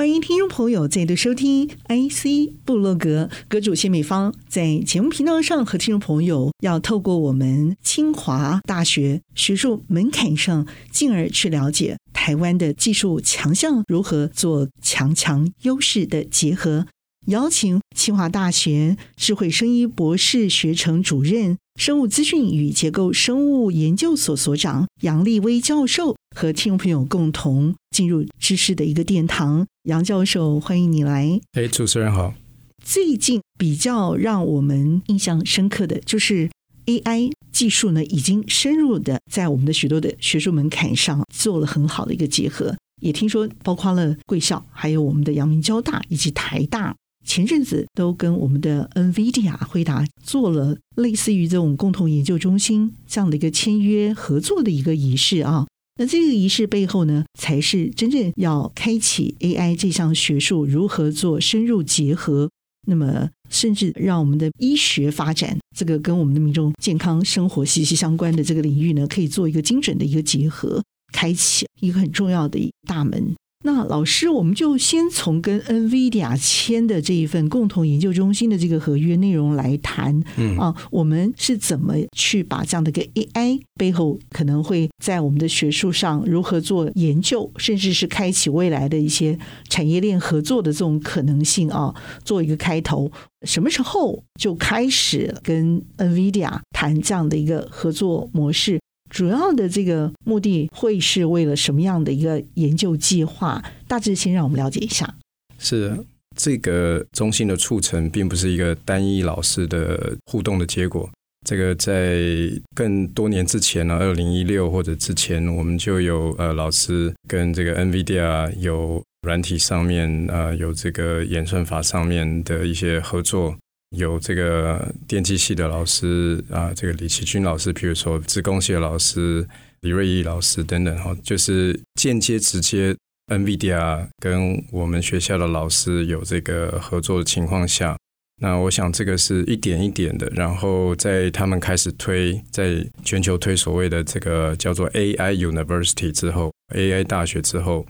欢迎听众朋友再度收听 IC 部落格，阁主谢美芳在节目频道上和听众朋友要透过我们清华大学学术门槛上，进而去了解台湾的技术强项如何做强强优势的结合。邀请清华大学智慧生医博士学程主任、生物资讯与结构生物研究所所长杨立威教授和听众朋友共同进入知识的一个殿堂。杨教授，欢迎你来。哎，主持人好。最近比较让我们印象深刻的就是 AI 技术呢，已经深入的在我们的许多的学术门槛上做了很好的一个结合。也听说，包括了贵校，还有我们的阳明交大以及台大。前阵子都跟我们的 NVIDIA 回答做了类似于这种共同研究中心这样的一个签约合作的一个仪式啊。那这个仪式背后呢，才是真正要开启 AI 这项学术如何做深入结合，那么甚至让我们的医学发展这个跟我们的民众健康生活息息相关的这个领域呢，可以做一个精准的一个结合，开启一个很重要的大门。那老师，我们就先从跟 NVIDIA 签的这一份共同研究中心的这个合约内容来谈。嗯啊，我们是怎么去把这样的一个 AI 背后可能会在我们的学术上如何做研究，甚至是开启未来的一些产业链合作的这种可能性啊，做一个开头。什么时候就开始跟 NVIDIA 谈这样的一个合作模式？主要的这个目的会是为了什么样的一个研究计划？大致先让我们了解一下。是这个中心的促成，并不是一个单一老师的互动的结果。这个在更多年之前呢，二零一六或者之前，我们就有呃老师跟这个 NVIDIA 有软体上面呃有这个演算法上面的一些合作。有这个电机系的老师啊，这个李奇君老师，比如说资工系的老师李瑞义老师等等哈，就是间接直接 NVIDIA 跟我们学校的老师有这个合作的情况下，那我想这个是一点一点的，然后在他们开始推在全球推所谓的这个叫做 AI University 之后，AI 大学之后，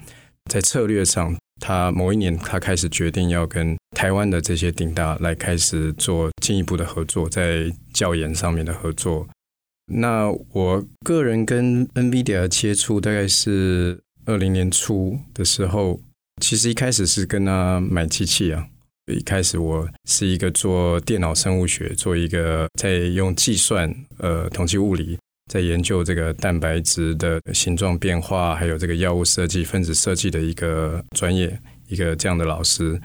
在策略上。他某一年，他开始决定要跟台湾的这些顶大来开始做进一步的合作，在教研上面的合作。那我个人跟 NVIDIA 接触大概是二零年初的时候，其实一开始是跟他买机器啊。一开始我是一个做电脑生物学，做一个在用计算呃统计物理。在研究这个蛋白质的形状变化，还有这个药物设计、分子设计的一个专业，一个这样的老师。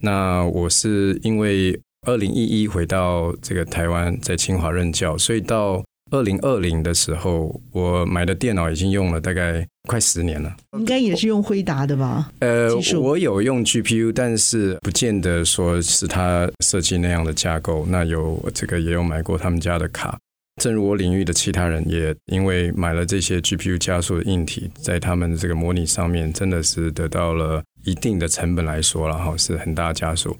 那我是因为二零一一回到这个台湾，在清华任教，所以到二零二零的时候，我买的电脑已经用了大概快十年了。应该也是用辉达的吧？呃，我有用 GPU，但是不见得说是他设计那样的架构。那有这个也有买过他们家的卡。正如我领域的其他人也因为买了这些 GPU 加速的硬体，在他们的这个模拟上面，真的是得到了一定的成本来说，然后是很大的加速。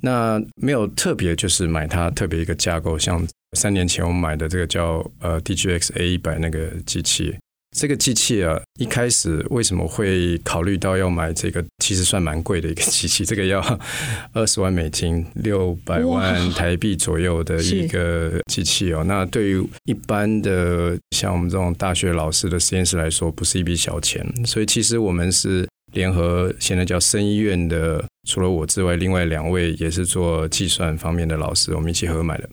那没有特别就是买它特别一个架构，像三年前我买的这个叫呃 DGX A 一百那个机器。这个机器啊，一开始为什么会考虑到要买这个？其实算蛮贵的一个机器，这个要二十万美金，六百万台币左右的一个机器哦。那对于一般的像我们这种大学老师的实验室来说，不是一笔小钱。所以其实我们是联合现在叫生医院的，除了我之外，另外两位也是做计算方面的老师，我们一起合买的。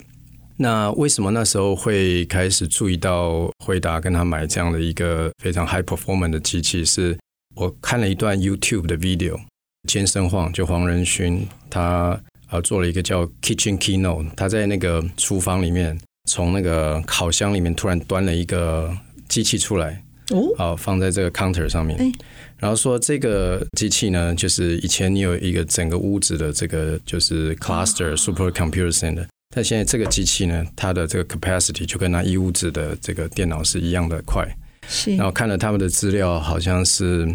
那为什么那时候会开始注意到惠达跟他买这样的一个非常 high performance 的机器？是我看了一段 YouTube 的 video，健身晃就黄仁勋他呃做了一个叫 Kitchen Keynote，他在那个厨房里面从那个烤箱里面突然端了一个机器出来，哦，好放在这个 counter 上面，然后说这个机器呢，就是以前你有一个整个屋子的这个就是 cluster super computer center。但现在这个机器呢，它的这个 capacity 就跟那一屋子的这个电脑是一样的快。是。然后看了他们的资料，好像是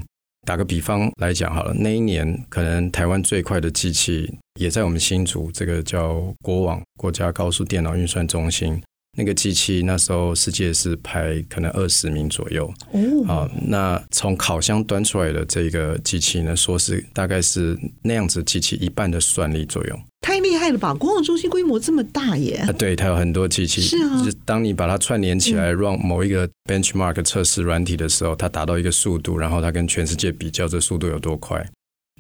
打个比方来讲好了，那一年可能台湾最快的机器也在我们新竹，这个叫国网国家高速电脑运算中心。那个机器那时候世界是排可能二十名左右哦，啊，那从烤箱端出来的这个机器呢，说是大概是那样子机器一半的算力左右，太厉害了吧！国网中心规模这么大耶！啊，对，它有很多机器，是啊，就是当你把它串联起来，run 某一个 benchmark 测试软体的时候，它达到一个速度，然后它跟全世界比较，这速度有多快。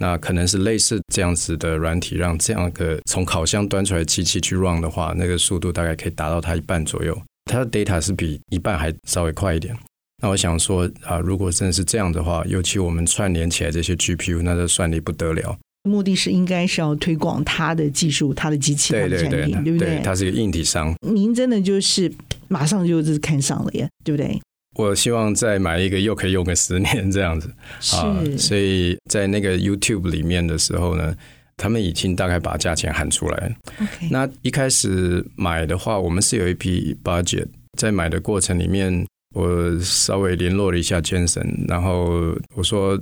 那可能是类似这样子的软体，让这样一个从烤箱端出来的机器去 run 的话，那个速度大概可以达到它一半左右。它的 data 是比一半还稍微快一点。那我想说啊，如果真的是这样的话，尤其我们串联起来这些 GPU，那这算力不得了。目的是应该是要推广它的技术、它的机器、它的产品，对，对，对，对不对？它是一个硬体商。您真的就是马上就是看上了耶，对不对？我希望再买一个又可以用个十年这样子啊，所以在那个 YouTube 里面的时候呢，他们已经大概把价钱喊出来了。那一开始买的话，我们是有一批 budget，在买的过程里面，我稍微联络了一下 Jensen，然后我说。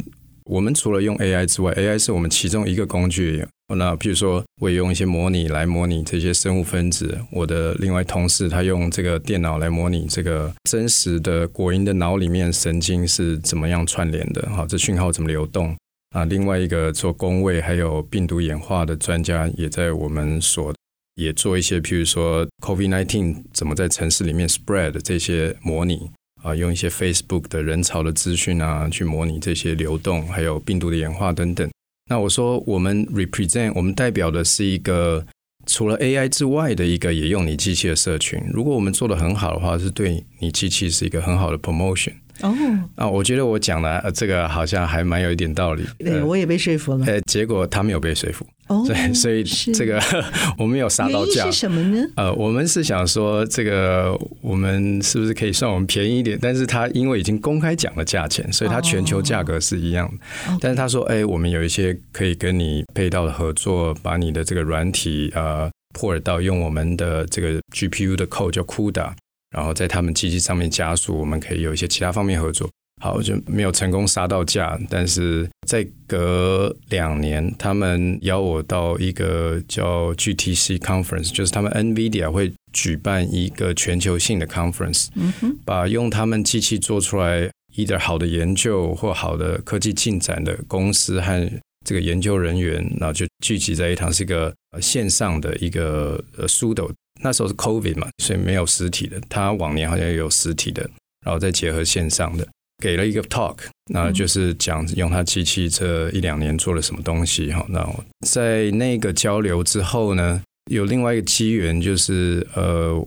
我们除了用 AI 之外，AI 是我们其中一个工具。那譬如说，我也用一些模拟来模拟这些生物分子。我的另外同事他用这个电脑来模拟这个真实的果蝇的脑里面神经是怎么样串联的，好，这讯号怎么流动啊？另外一个做工位还有病毒演化的专家也在我们所也做一些，譬如说 COVID-19 怎么在城市里面 spread 这些模拟。啊，用一些 Facebook 的人潮的资讯啊，去模拟这些流动，还有病毒的演化等等。那我说，我们 represent，我们代表的是一个除了 AI 之外的一个也用你机器的社群。如果我们做的很好的话，是对你机器是一个很好的 promotion。哦、oh. 啊，我觉得我讲的这个好像还蛮有一点道理。对、呃、我也被说服了。呃，结果他没有被说服。哦、oh,，对，所以这个 我们有杀到价。是什么呢？呃，我们是想说，这个我们是不是可以算我们便宜一点？但是他因为已经公开讲了价钱，所以他全球价格是一样的。Oh. 但是他说，哎，我们有一些可以跟你配套的合作，把你的这个软体呃 port 到用我们的这个 GPU 的 code 叫 CUDA。然后在他们机器上面加速，我们可以有一些其他方面合作。好，就没有成功杀到价，但是再隔两年，他们邀我到一个叫 GTC Conference，就是他们 NVIDIA 会举办一个全球性的 conference，嗯哼，把用他们机器做出来一点好的研究或好的科技进展的公司和这个研究人员，然后就聚集在一堂，是一个线上的一个呃 Sudo。那时候是 COVID 嘛，所以没有实体的。他往年好像有实体的，然后再结合线上的，给了一个 talk，那就是讲用他机器这一两年做了什么东西哈。那在那个交流之后呢，有另外一个机缘，就是呃。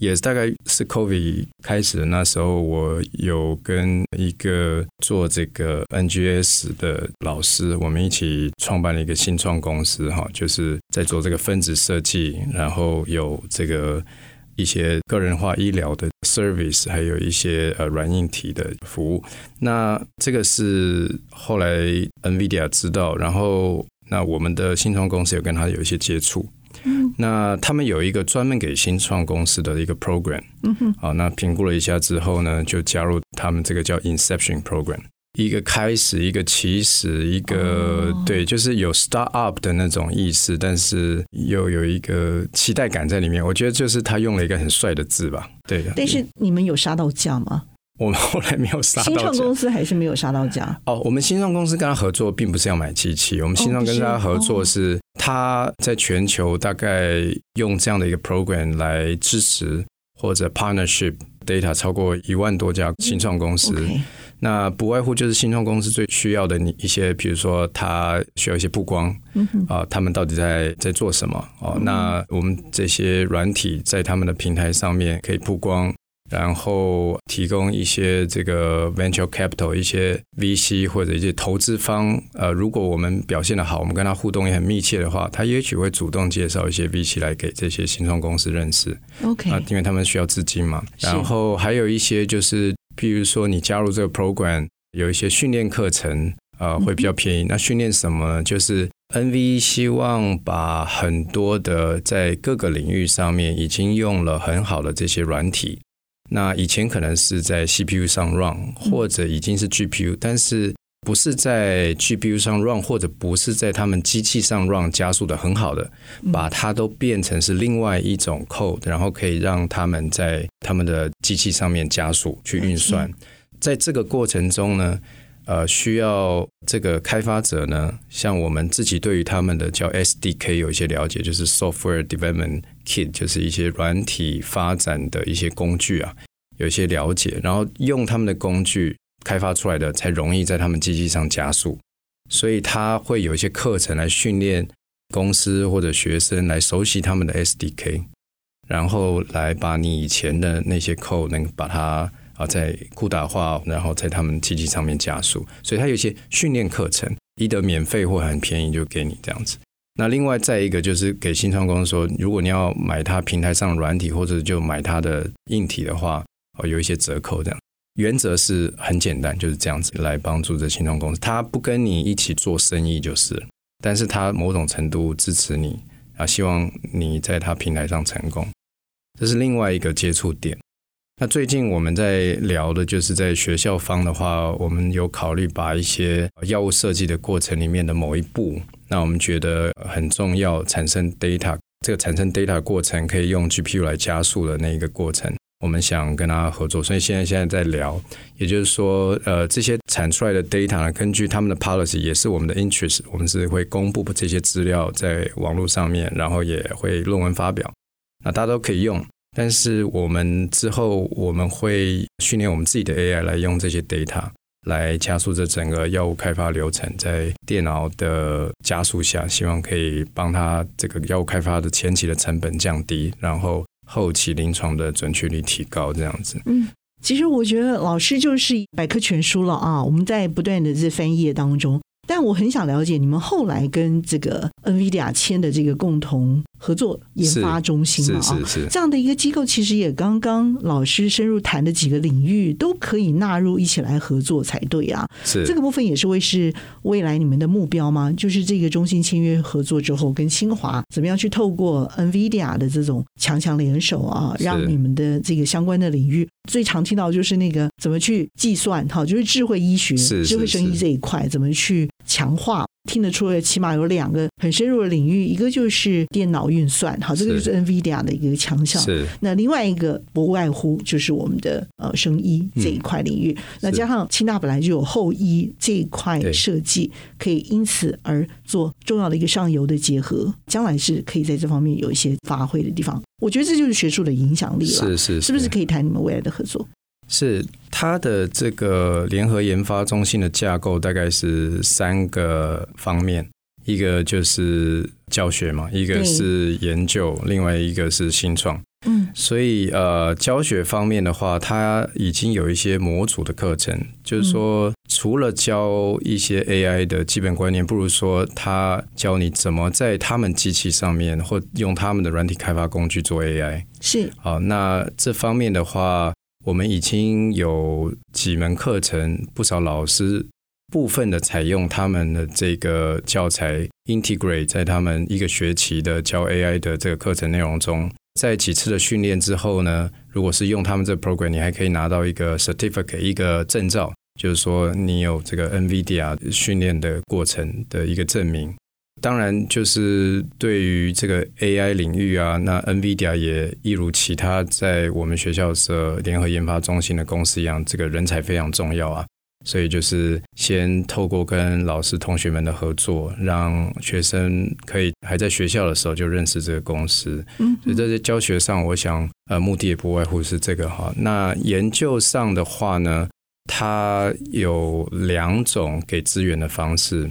也大概是 COVID 开始的那时候，我有跟一个做这个 NGS 的老师，我们一起创办了一个新创公司，哈，就是在做这个分子设计，然后有这个一些个人化医疗的 service，还有一些呃软硬体的服务。那这个是后来 NVIDIA 知道，然后那我们的新创公司有跟他有一些接触。那他们有一个专门给新创公司的一个 program，嗯哼，好，那评估了一下之后呢，就加入他们这个叫 Inception Program，一个开始，一个起始，一个、哦、对，就是有 start up 的那种意思，但是又有一个期待感在里面。我觉得就是他用了一个很帅的字吧，对的。但是你们有杀到价吗？我们后来没有杀到价，新创公司还是没有杀到价。哦，我们新创公司跟他合作，并不是要买机器。我们新创跟他合作是，他在全球大概用这样的一个 program 来支持或者 partnership data 超过一万多家新创公司。那不外乎就是新创公司最需要的你一些，比如说他需要一些曝光，啊，他们到底在在做什么？哦，那我们这些软体在他们的平台上面可以曝光。然后提供一些这个 venture capital，一些 VC 或者一些投资方，呃，如果我们表现的好，我们跟他互动也很密切的话，他也许会主动介绍一些 VC 来给这些新创公司认识。OK，啊，因为他们需要资金嘛。然后还有一些就是，譬如说你加入这个 program，有一些训练课程，呃，会比较便宜。那训练什么？就是 NV 希望把很多的在各个领域上面已经用了很好的这些软体，那以前可能是在 CPU 上 run，或者已经是 GPU，但是不是在 GPU 上 run，或者不是在他们机器上 run 加速的很好的，把它都变成是另外一种 code，然后可以让他们在他们的机器上面加速去运算，在这个过程中呢。呃，需要这个开发者呢，像我们自己对于他们的叫 SDK 有一些了解，就是 Software Development Kit，就是一些软体发展的一些工具啊，有一些了解，然后用他们的工具开发出来的才容易在他们机器上加速，所以他会有一些课程来训练公司或者学生来熟悉他们的 SDK，然后来把你以前的那些 code 能把它。啊，在库打化，然后在他们机器上面加速，所以他有一些训练课程，一得免费或很便宜就给你这样子。那另外再一个就是给新创公司说，如果你要买它平台上软体或者就买它的硬体的话，哦，有一些折扣这样。原则是很简单，就是这样子来帮助这新创公司。他不跟你一起做生意就是，但是他某种程度支持你啊，希望你在他平台上成功，这是另外一个接触点。那最近我们在聊的就是在学校方的话，我们有考虑把一些药物设计的过程里面的某一步，那我们觉得很重要，产生 data 这个产生 data 过程可以用 GPU 来加速的那一个过程，我们想跟他合作，所以现在现在在聊，也就是说，呃，这些产出来的 data 呢，根据他们的 policy 也是我们的 interest，我们是会公布这些资料在网络上面，然后也会论文发表，那大家都可以用。但是我们之后我们会训练我们自己的 AI 来用这些 data 来加速这整个药物开发流程，在电脑的加速下，希望可以帮他这个药物开发的前期的成本降低，然后后期临床的准确率提高，这样子。嗯，其实我觉得老师就是百科全书了啊！我们在不断的这翻页当中。但我很想了解你们后来跟这个 NVIDIA 签的这个共同合作研发中心嘛？啊，这样的一个机构，其实也刚刚老师深入谈的几个领域都可以纳入一起来合作才对啊。是这个部分也是会是未来你们的目标吗？就是这个中心签约合作之后，跟清华怎么样去透过 NVIDIA 的这种强强联手啊，让你们的这个相关的领域最常听到就是那个怎么去计算哈，就是智慧医学、智慧生医这一块怎么去。强化听得出来，起码有两个很深入的领域，一个就是电脑运算，好，这个就是 NVIDIA 的一个强项。是。那另外一个不外乎就是我们的呃生医这一块领域。嗯、那加上清大本来就有后医这一块设计，可以因此而做重要的一个上游的结合，将来是可以在这方面有一些发挥的地方。我觉得这就是学术的影响力了。是是是，是不是可以谈你们未来的合作？是它的这个联合研发中心的架构大概是三个方面，一个就是教学嘛，一个是研究，另外一个是新创。嗯，所以呃，教学方面的话，它已经有一些模组的课程，就是说除了教一些 AI 的基本观念，不如说他教你怎么在他们机器上面或用他们的软体开发工具做 AI。是，好，那这方面的话。我们已经有几门课程，不少老师部分的采用他们的这个教材，integrate 在他们一个学期的教 AI 的这个课程内容中。在几次的训练之后呢，如果是用他们这 program，你还可以拿到一个 certificate，一个证照，就是说你有这个 NVIDIA 训练的过程的一个证明。当然，就是对于这个 AI 领域啊，那 NVIDIA 也一如其他在我们学校的联合研发中心的公司一样，这个人才非常重要啊。所以就是先透过跟老师同学们的合作，让学生可以还在学校的时候就认识这个公司。嗯，所以在这教学上，我想呃目的也不外乎是这个哈。那研究上的话呢，它有两种给资源的方式。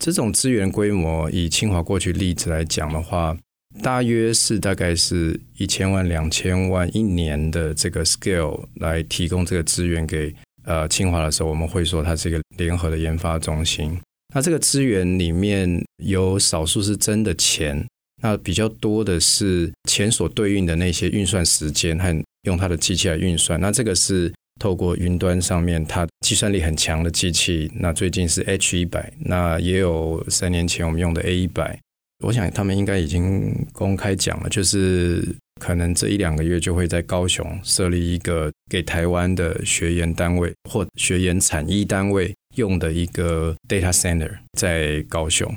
这种资源规模，以清华过去例子来讲的话，大约是大概是一千万、两千万一年的这个 scale 来提供这个资源给呃清华的时候，我们会说它是一个联合的研发中心。那这个资源里面有少数是真的钱，那比较多的是钱所对应的那些运算时间和用它的机器来运算。那这个是透过云端上面，它计算力很强的机器，那最近是 H 一百，那也有三年前我们用的 A 一百，我想他们应该已经公开讲了，就是可能这一两个月就会在高雄设立一个给台湾的学研单位或学研产医单位用的一个 data center 在高雄。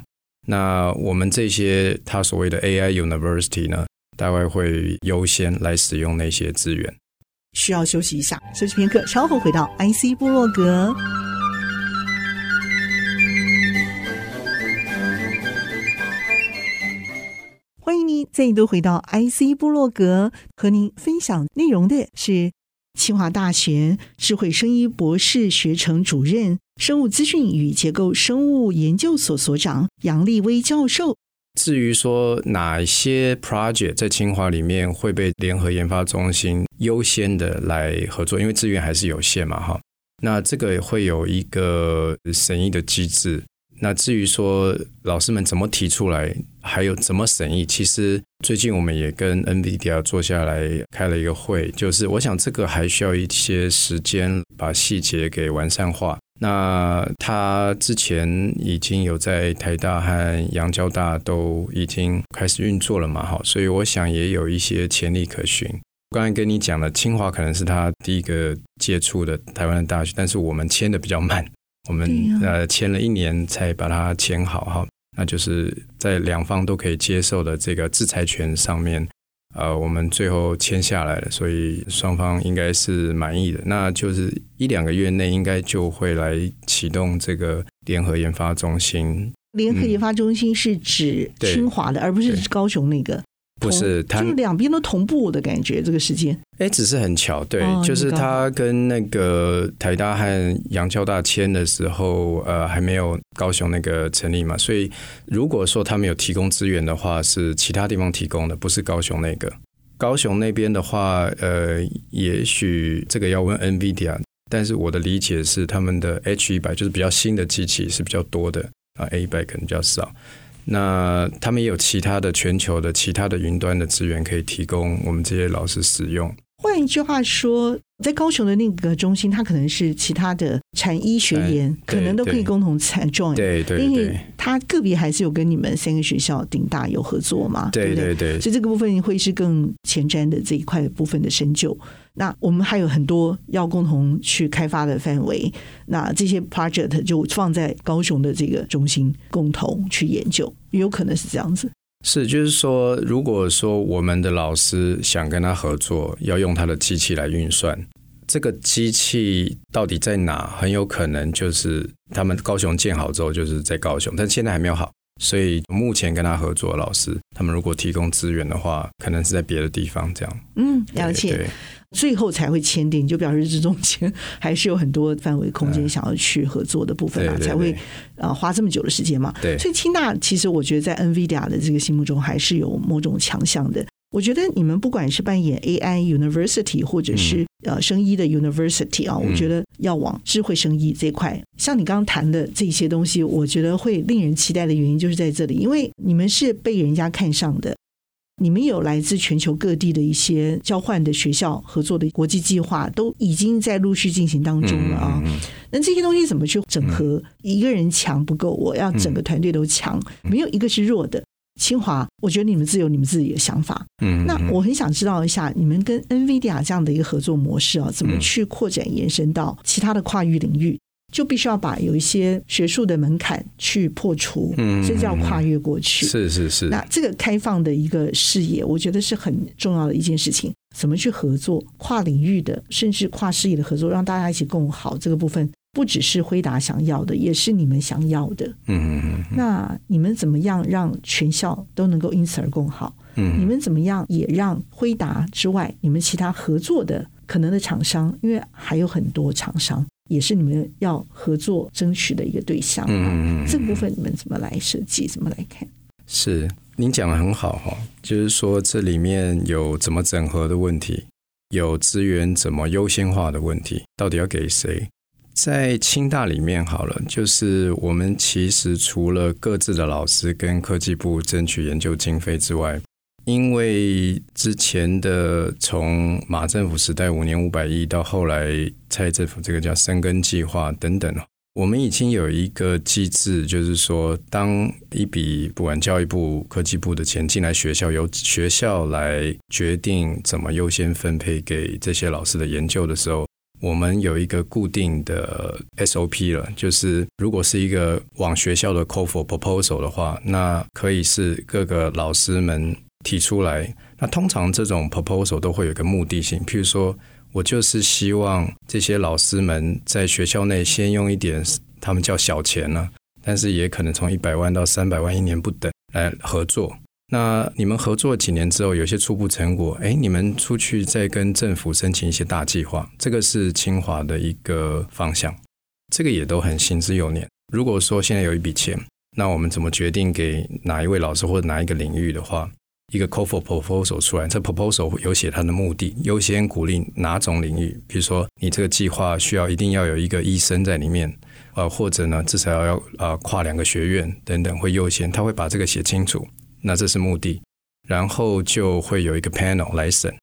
那我们这些他所谓的 AI University 呢，大概会优先来使用那些资源。需要休息一下，休息片刻，稍后回到 IC 部落格。欢迎您再度回到 IC 部落格，和您分享内容的是清华大学智慧生医博士学程主任、生物资讯与结构生物研究所所长杨立威教授。至于说哪些 project 在清华里面会被联合研发中心优先的来合作，因为资源还是有限嘛，哈。那这个会有一个审议的机制。那至于说老师们怎么提出来，还有怎么审议，其实最近我们也跟 NVIDIA 坐下来开了一个会，就是我想这个还需要一些时间把细节给完善化。那他之前已经有在台大和阳交大都已经开始运作了嘛，哈，所以我想也有一些潜力可循。刚才跟你讲了，清华可能是他第一个接触的台湾的大学，但是我们签的比较慢，我们呃签了一年才把它签好哈，那就是在两方都可以接受的这个制裁权上面。呃，我们最后签下来了，所以双方应该是满意的。那就是一两个月内应该就会来启动这个联合研发中心。联合研发中心是指清华的，嗯、而不是高雄那个。不是，它就两边都同步的感觉，这个时间。哎，只是很巧，对，哦、就是他跟那个台大和阳交大签的时候，呃，还没有高雄那个成立嘛，所以如果说他们有提供资源的话，是其他地方提供的，不是高雄那个。高雄那边的话，呃，也许这个要问 NVIDIA，但是我的理解是，他们的 H 一百就是比较新的机器是比较多的，啊，A 一百可能比较少。那他们也有其他的全球的其他的云端的资源可以提供我们这些老师使用。换一句话说，在高雄的那个中心，它可能是其他的产医学研，可能都可以共同参 join。对对，因为它个别还是有跟你们三个学校顶大有合作嘛，对对对，对对。所以这个部分会是更前瞻的这一块部分的深究。那我们还有很多要共同去开发的范围，那这些 project 就放在高雄的这个中心共同去研究，有可能是这样子。是，就是说，如果说我们的老师想跟他合作，要用他的机器来运算，这个机器到底在哪？很有可能就是他们高雄建好之后，就是在高雄，但现在还没有好。所以目前跟他合作的老师，他们如果提供资源的话，可能是在别的地方这样。嗯，了解。最后才会签订，就表示这中间还是有很多范围空间想要去合作的部分啊，才会呃花这么久的时间嘛。对。所以清大其实我觉得在 NVIDIA 的这个心目中还是有某种强项的。我觉得你们不管是扮演 AI University 或者是呃生医的 University 啊，我觉得要往智慧生医这块，像你刚刚谈的这些东西，我觉得会令人期待的原因就是在这里，因为你们是被人家看上的，你们有来自全球各地的一些交换的学校合作的国际计划，都已经在陆续进行当中了啊。那这些东西怎么去整合？一个人强不够，我要整个团队都强，没有一个是弱的。清华，我觉得你们自有你们自己的想法。嗯，那我很想知道一下，你们跟 NVIDIA 这样的一个合作模式啊，怎么去扩展延伸到其他的跨域领域？就必须要把有一些学术的门槛去破除，嗯，甚至要跨越过去。是是是。那这个开放的一个视野，我觉得是很重要的一件事情。怎么去合作，跨领域的，甚至跨事业的合作，让大家一起共好这个部分。不只是辉达想要的，也是你们想要的。嗯嗯嗯。那你们怎么样让全校都能够因此而共好？嗯。你们怎么样也让辉达之外，你们其他合作的可能的厂商，因为还有很多厂商也是你们要合作争取的一个对象。嗯嗯嗯。这个部分你们怎么来设计？怎么来看？是您讲的很好哈，就是说这里面有怎么整合的问题，有资源怎么优先化的问题，到底要给谁？在清大里面好了，就是我们其实除了各自的老师跟科技部争取研究经费之外，因为之前的从马政府时代五年五百亿到后来蔡政府这个叫深耕计划等等，我们已经有一个机制，就是说，当一笔不管教育部、科技部的钱进来学校，由学校来决定怎么优先分配给这些老师的研究的时候，我们有一个固定的 SOP 了，就是如果是一个往学校的 call for proposal 的话，那可以是各个老师们。提出来，那通常这种 proposal 都会有一个目的性，譬如说，我就是希望这些老师们在学校内先用一点，他们叫小钱呢，但是也可能从一百万到三百万一年不等来合作。那你们合作几年之后，有些初步成果，哎，你们出去再跟政府申请一些大计划，这个是清华的一个方向，这个也都很行之有年。如果说现在有一笔钱，那我们怎么决定给哪一位老师或者哪一个领域的话？一个 call for proposal 出来，这 proposal 有写它的目的，优先鼓励哪种领域？比如说，你这个计划需要一定要有一个医生在里面，呃，或者呢，至少要呃跨两个学院等等，会优先，他会把这个写清楚。那这是目的，然后就会有一个 panel 来审。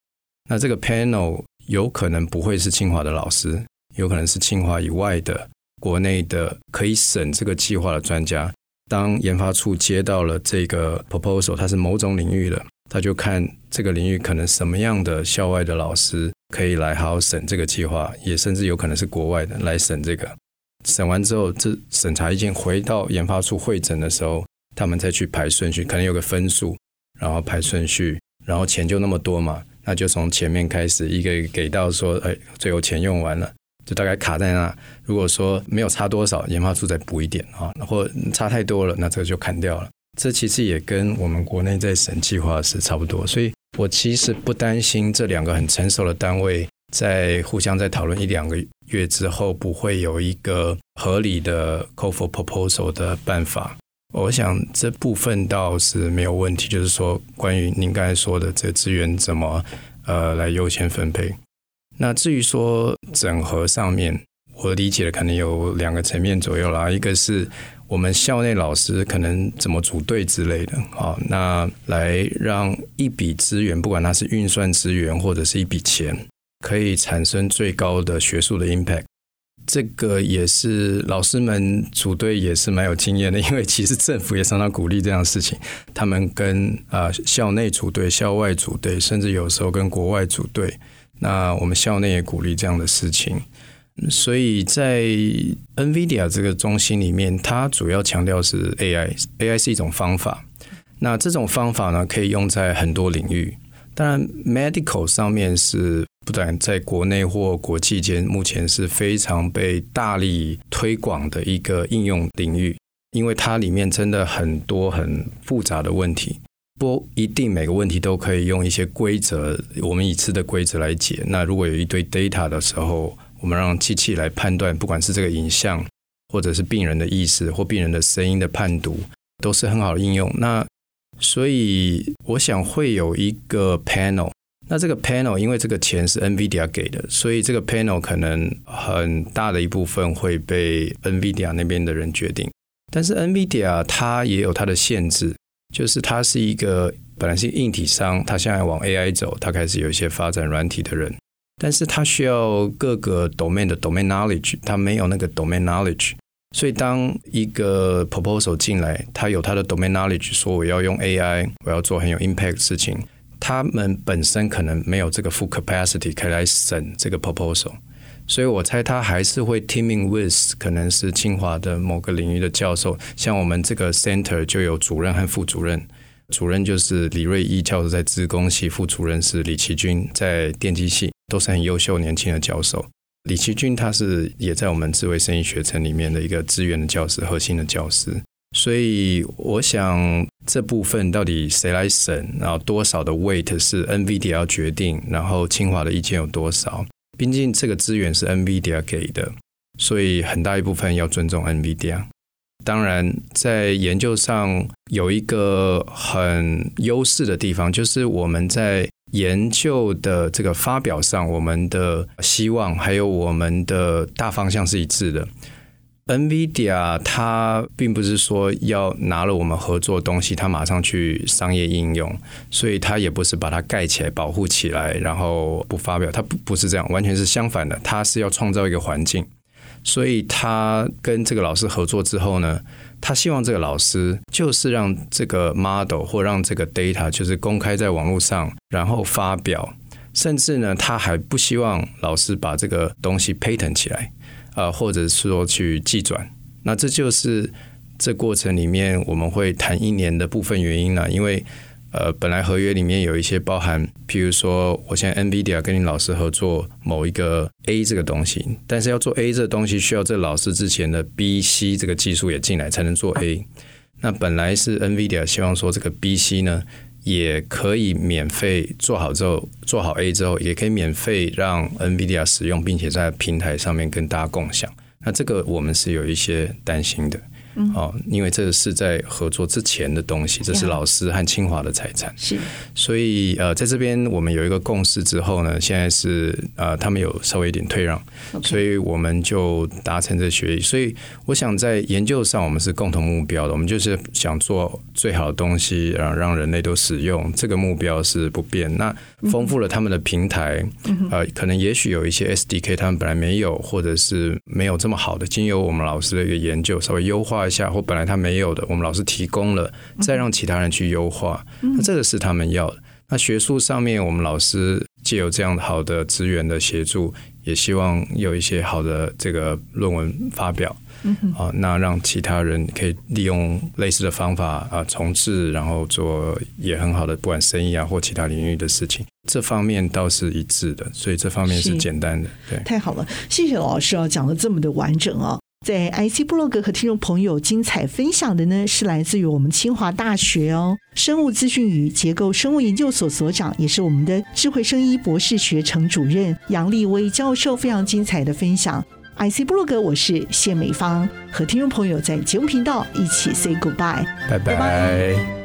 那这个 panel 有可能不会是清华的老师，有可能是清华以外的国内的可以审这个计划的专家。当研发处接到了这个 proposal，它是某种领域的，他就看这个领域可能什么样的校外的老师可以来好好审这个计划，也甚至有可能是国外的来审这个。审完之后，这审查意见回到研发处会诊的时候，他们再去排顺序，可能有个分数，然后排顺序，然后钱就那么多嘛，那就从前面开始一个一个给到说，哎，最后钱用完了。就大概卡在那。如果说没有差多少，研发处再补一点啊，或差太多了，那这个就砍掉了。这其实也跟我们国内在审计划是差不多。所以我其实不担心这两个很成熟的单位在互相在讨论一两个月之后，不会有一个合理的 call for proposal 的办法。我想这部分倒是没有问题。就是说，关于您刚才说的这资源怎么呃来优先分配。那至于说整合上面，我理解的可能有两个层面左右啦。一个是我们校内老师可能怎么组队之类的，好，那来让一笔资源，不管它是运算资源或者是一笔钱，可以产生最高的学术的 impact。这个也是老师们组队也是蛮有经验的，因为其实政府也常常鼓励这样的事情。他们跟啊校内组队、校外组队，甚至有时候跟国外组队。那我们校内也鼓励这样的事情，所以在 NVIDIA 这个中心里面，它主要强调是 AI，AI 是一种方法。那这种方法呢，可以用在很多领域。当然，medical 上面是不但在国内或国际间，目前是非常被大力推广的一个应用领域，因为它里面真的很多很复杂的问题。不一定每个问题都可以用一些规则，我们已知的规则来解。那如果有一堆 data 的时候，我们让机器来判断，不管是这个影像，或者是病人的意识或病人的声音的判读，都是很好的应用。那所以我想会有一个 panel。那这个 panel 因为这个钱是 NVIDIA 给的，所以这个 panel 可能很大的一部分会被 NVIDIA 那边的人决定。但是 NVIDIA 它也有它的限制。就是他是一个本来是硬体商，他现在往 AI 走，他开始有一些发展软体的人，但是他需要各个 domain 的 domain knowledge，他没有那个 domain knowledge，所以当一个 proposal 进来，他有他的 domain knowledge，说我要用 AI，我要做很有 impact 的事情，他们本身可能没有这个 full capacity 可以来审这个 proposal。所以我猜他还是会 teaming with 可能是清华的某个领域的教授，像我们这个 center 就有主任和副主任，主任就是李瑞一教授在资工系，副主任是李奇君在电机系，都是很优秀年轻的教授。李奇君他是也在我们智慧生意学程里面的一个资源的教师，核心的教师。所以我想这部分到底谁来审，然后多少的 weight 是 NVIDIA 要决定，然后清华的意见有多少？毕竟这个资源是 NVIDIA 给的，所以很大一部分要尊重 NVIDIA。当然，在研究上有一个很优势的地方，就是我们在研究的这个发表上，我们的希望还有我们的大方向是一致的。NVIDIA 它并不是说要拿了我们合作的东西，它马上去商业应用，所以它也不是把它盖起来、保护起来，然后不发表。它不不是这样，完全是相反的。它是要创造一个环境，所以他跟这个老师合作之后呢，他希望这个老师就是让这个 model 或让这个 data 就是公开在网络上，然后发表，甚至呢，他还不希望老师把这个东西 patent 起来。啊，或者说去技转，那这就是这过程里面我们会谈一年的部分原因了。因为呃，本来合约里面有一些包含，譬如说，我现在 NVIDIA 跟你老师合作某一个 A 这个东西，但是要做 A 这个东西，需要这老师之前的 B、C 这个技术也进来才能做 A。那本来是 NVIDIA 希望说这个 B、C 呢，也可以免费做好之后，做好 A 之后，也可以免费让 NVIDIA 使用，并且在平台上面跟大家共享。那这个我们是有一些担心的。哦，因为这是在合作之前的东西，这是老师和清华的财产。是，所以呃，在这边我们有一个共识之后呢，现在是呃，他们有稍微一点退让.所以我们就达成这协议。所以我想在研究上，我们是共同目标的，我们就是想做最好的东西，然后让人类都使用，这个目标是不变。那丰富了他们的平台，呃，可能也许有一些 SDK 他们本来没有，或者是没有这么好的，经由我们老师的一个研究，稍微优化。下或本来他没有的，我们老师提供了，再让其他人去优化，那这个是他们要的。那学术上面，我们老师借由这样好的资源的协助，也希望有一些好的这个论文发表，啊，那让其他人可以利用类似的方法啊重置，然后做也很好的，不管生意啊或其他领域的事情，这方面倒是一致的，所以这方面是简单的。对，太好了，谢谢老师啊，讲的这么的完整啊。在 IC 部落格和听众朋友精彩分享的呢，是来自于我们清华大学哦，生物资讯与结构生物研究所所长，也是我们的智慧生医博士学程主任杨立威教授，非常精彩的分享。IC 部落格，我是谢美芳，和听众朋友在节目频道一起 say goodbye，拜拜。